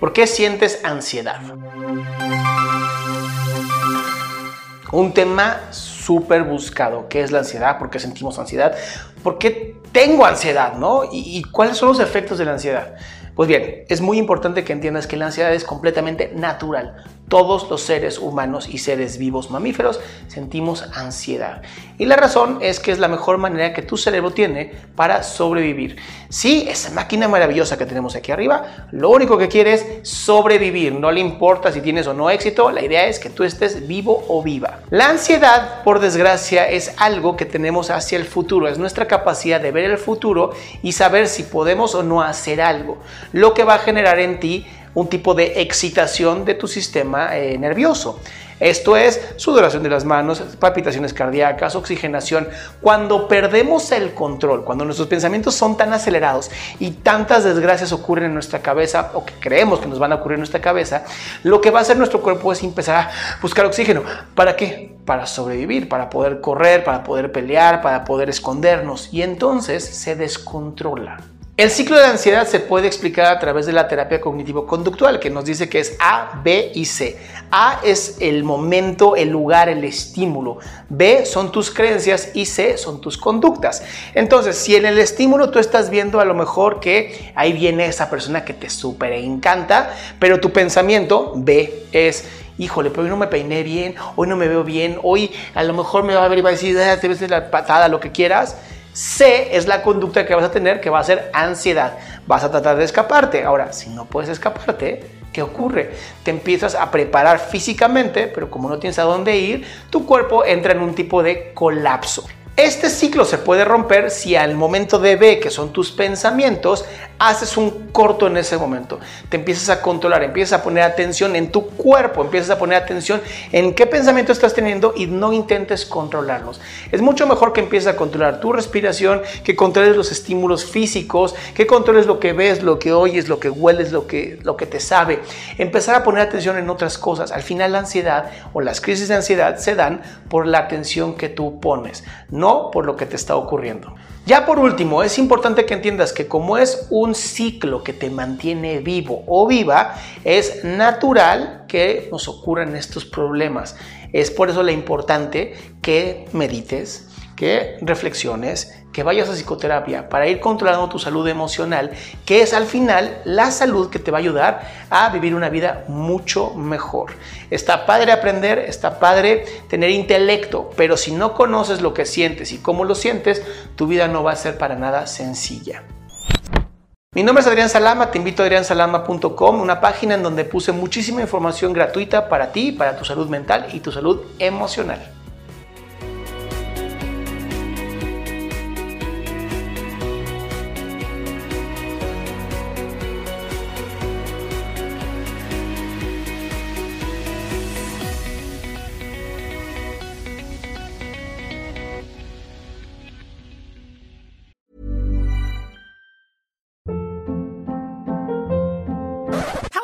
¿Por qué sientes ansiedad? Un tema súper buscado, ¿qué es la ansiedad? ¿Por qué sentimos ansiedad? ¿Por qué tengo ansiedad? ¿no? ¿Y, y cuáles son los efectos de la ansiedad? Pues bien, es muy importante que entiendas que la ansiedad es completamente natural. Todos los seres humanos y seres vivos mamíferos sentimos ansiedad. Y la razón es que es la mejor manera que tu cerebro tiene para sobrevivir. Sí, esa máquina maravillosa que tenemos aquí arriba, lo único que quiere es sobrevivir. No le importa si tienes o no éxito, la idea es que tú estés vivo o viva. La ansiedad, por desgracia, es algo que tenemos hacia el futuro. Es nuestra capacidad de ver el futuro y saber si podemos o no hacer algo. Lo que va a generar en ti un tipo de excitación de tu sistema eh, nervioso. Esto es sudoración de las manos, palpitaciones cardíacas, oxigenación. Cuando perdemos el control, cuando nuestros pensamientos son tan acelerados y tantas desgracias ocurren en nuestra cabeza o que creemos que nos van a ocurrir en nuestra cabeza, lo que va a hacer nuestro cuerpo es empezar a buscar oxígeno. ¿Para qué? Para sobrevivir, para poder correr, para poder pelear, para poder escondernos. Y entonces se descontrola. El ciclo de ansiedad se puede explicar a través de la terapia cognitivo-conductual, que nos dice que es A, B y C. A es el momento, el lugar, el estímulo. B son tus creencias y C son tus conductas. Entonces, si en el estímulo tú estás viendo a lo mejor que ahí viene esa persona que te súper encanta, pero tu pensamiento B es híjole, pero hoy no me peiné bien, hoy no me veo bien, hoy a lo mejor me va a ver y va a decir, ah, te ves la patada, lo que quieras. C es la conducta que vas a tener que va a ser ansiedad. Vas a tratar de escaparte. Ahora, si no puedes escaparte, ¿qué ocurre? Te empiezas a preparar físicamente, pero como no tienes a dónde ir, tu cuerpo entra en un tipo de colapso. Este ciclo se puede romper si al momento de B, que son tus pensamientos, haces un corto en ese momento. Te empiezas a controlar, empiezas a poner atención en tu cuerpo, empiezas a poner atención en qué pensamiento estás teniendo y no intentes controlarlos. Es mucho mejor que empieces a controlar tu respiración, que controles los estímulos físicos, que controles lo que ves, lo que oyes, lo que hueles, lo que, lo que te sabe. Empezar a poner atención en otras cosas. Al final la ansiedad o las crisis de ansiedad se dan por la atención que tú pones. No por lo que te está ocurriendo. Ya por último, es importante que entiendas que como es un ciclo que te mantiene vivo o viva, es natural que nos ocurran estos problemas. Es por eso la importante que medites, que reflexiones, que vayas a psicoterapia para ir controlando tu salud emocional, que es al final la salud que te va a ayudar a vivir una vida mucho mejor. Está padre aprender, está padre tener intelecto, pero si no conoces lo que sientes y cómo lo sientes, tu vida no va a ser para nada sencilla. Mi nombre es Adrián Salama, te invito a adriansalama.com, una página en donde puse muchísima información gratuita para ti, para tu salud mental y tu salud emocional.